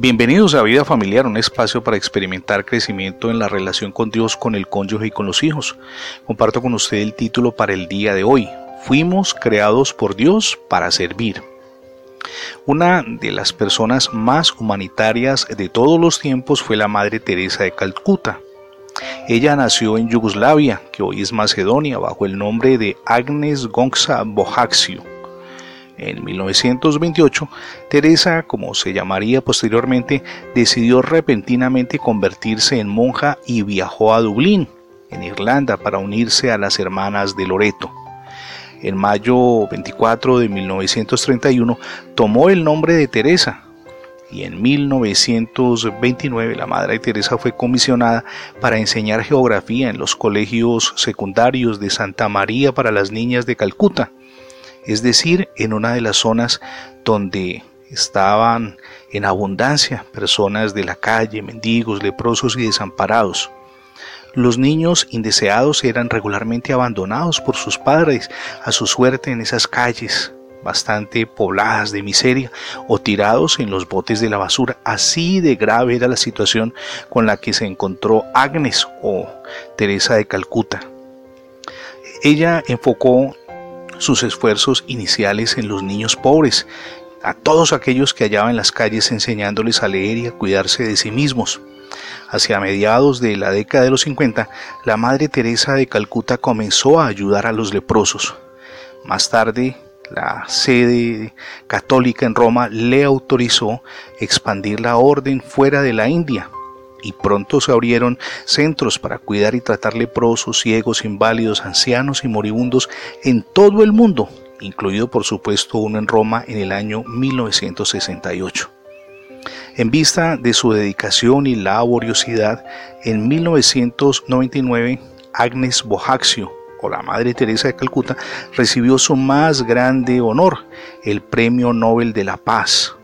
Bienvenidos a Vida Familiar, un espacio para experimentar crecimiento en la relación con Dios, con el cónyuge y con los hijos. Comparto con usted el título para el día de hoy. Fuimos creados por Dios para servir. Una de las personas más humanitarias de todos los tiempos fue la Madre Teresa de Calcuta. Ella nació en Yugoslavia, que hoy es Macedonia, bajo el nombre de Agnes Gonza Bojaxio en 1928, Teresa, como se llamaría posteriormente, decidió repentinamente convertirse en monja y viajó a Dublín, en Irlanda, para unirse a las hermanas de Loreto. En mayo 24 de 1931 tomó el nombre de Teresa y en 1929 la Madre Teresa fue comisionada para enseñar geografía en los colegios secundarios de Santa María para las niñas de Calcuta es decir, en una de las zonas donde estaban en abundancia personas de la calle, mendigos, leprosos y desamparados. Los niños indeseados eran regularmente abandonados por sus padres a su suerte en esas calles bastante pobladas de miseria o tirados en los botes de la basura. Así de grave era la situación con la que se encontró Agnes o Teresa de Calcuta. Ella enfocó sus esfuerzos iniciales en los niños pobres, a todos aquellos que hallaban en las calles enseñándoles a leer y a cuidarse de sí mismos. Hacia mediados de la década de los 50, la Madre Teresa de Calcuta comenzó a ayudar a los leprosos. Más tarde, la sede católica en Roma le autorizó expandir la orden fuera de la India, y pronto se abrieron centros para cuidar y tratar leprosos, ciegos, inválidos, ancianos y moribundos en todo el mundo, incluido por supuesto uno en Roma en el año 1968. En vista de su dedicación y laboriosidad, en 1999 Agnes Bojaxio, o la Madre Teresa de Calcuta, recibió su más grande honor, el Premio Nobel de la Paz.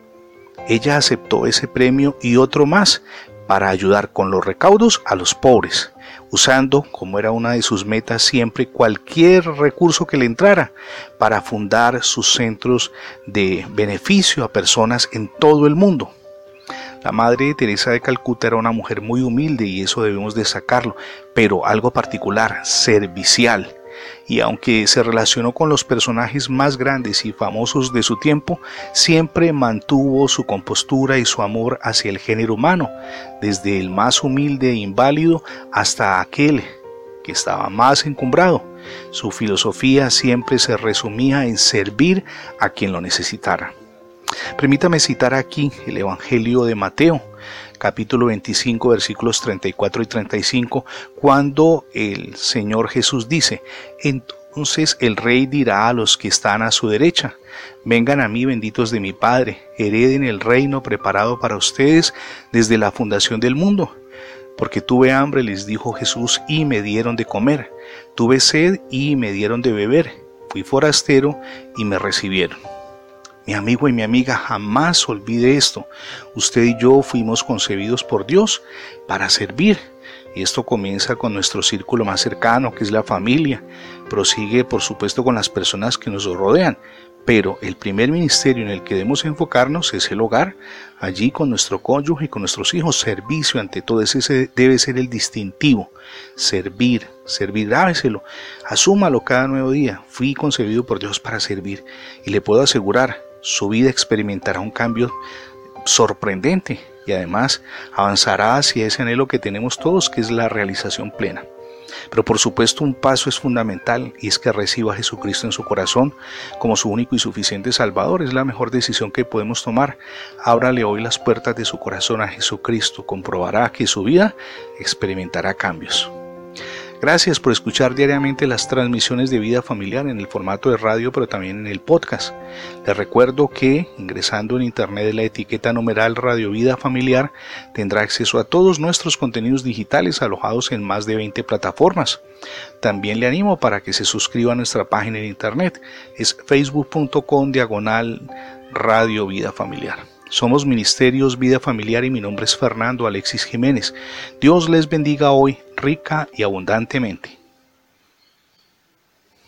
Ella aceptó ese premio y otro más, para ayudar con los recaudos a los pobres, usando, como era una de sus metas siempre, cualquier recurso que le entrara para fundar sus centros de beneficio a personas en todo el mundo. La madre Teresa de Calcuta era una mujer muy humilde y eso debemos destacarlo, pero algo particular, servicial y aunque se relacionó con los personajes más grandes y famosos de su tiempo, siempre mantuvo su compostura y su amor hacia el género humano, desde el más humilde e inválido hasta aquel que estaba más encumbrado. Su filosofía siempre se resumía en servir a quien lo necesitara. Permítame citar aquí el Evangelio de Mateo, capítulo 25, versículos 34 y 35, cuando el Señor Jesús dice, entonces el rey dirá a los que están a su derecha, vengan a mí benditos de mi Padre, hereden el reino preparado para ustedes desde la fundación del mundo. Porque tuve hambre, les dijo Jesús, y me dieron de comer. Tuve sed y me dieron de beber. Fui forastero y me recibieron. Mi amigo y mi amiga, jamás olvide esto. Usted y yo fuimos concebidos por Dios para servir. Y esto comienza con nuestro círculo más cercano, que es la familia. Prosigue, por supuesto, con las personas que nos rodean. Pero el primer ministerio en el que debemos enfocarnos es el hogar, allí con nuestro cónyuge y con nuestros hijos. Servicio ante todo ese debe ser el distintivo. Servir, servir, grábeselo, asúmalo cada nuevo día. Fui concebido por Dios para servir. Y le puedo asegurar, su vida experimentará un cambio sorprendente y además avanzará hacia ese anhelo que tenemos todos, que es la realización plena. Pero por supuesto un paso es fundamental y es que reciba a Jesucristo en su corazón como su único y suficiente Salvador. Es la mejor decisión que podemos tomar. Ábrale hoy las puertas de su corazón a Jesucristo. Comprobará que su vida experimentará cambios. Gracias por escuchar diariamente las transmisiones de vida familiar en el formato de radio, pero también en el podcast. Les recuerdo que ingresando en internet de la etiqueta numeral Radio Vida Familiar tendrá acceso a todos nuestros contenidos digitales alojados en más de 20 plataformas. También le animo para que se suscriba a nuestra página en internet. Es facebook.com diagonal Radio Vida Familiar. Somos Ministerios Vida Familiar y mi nombre es Fernando Alexis Jiménez. Dios les bendiga hoy rica y abundantemente.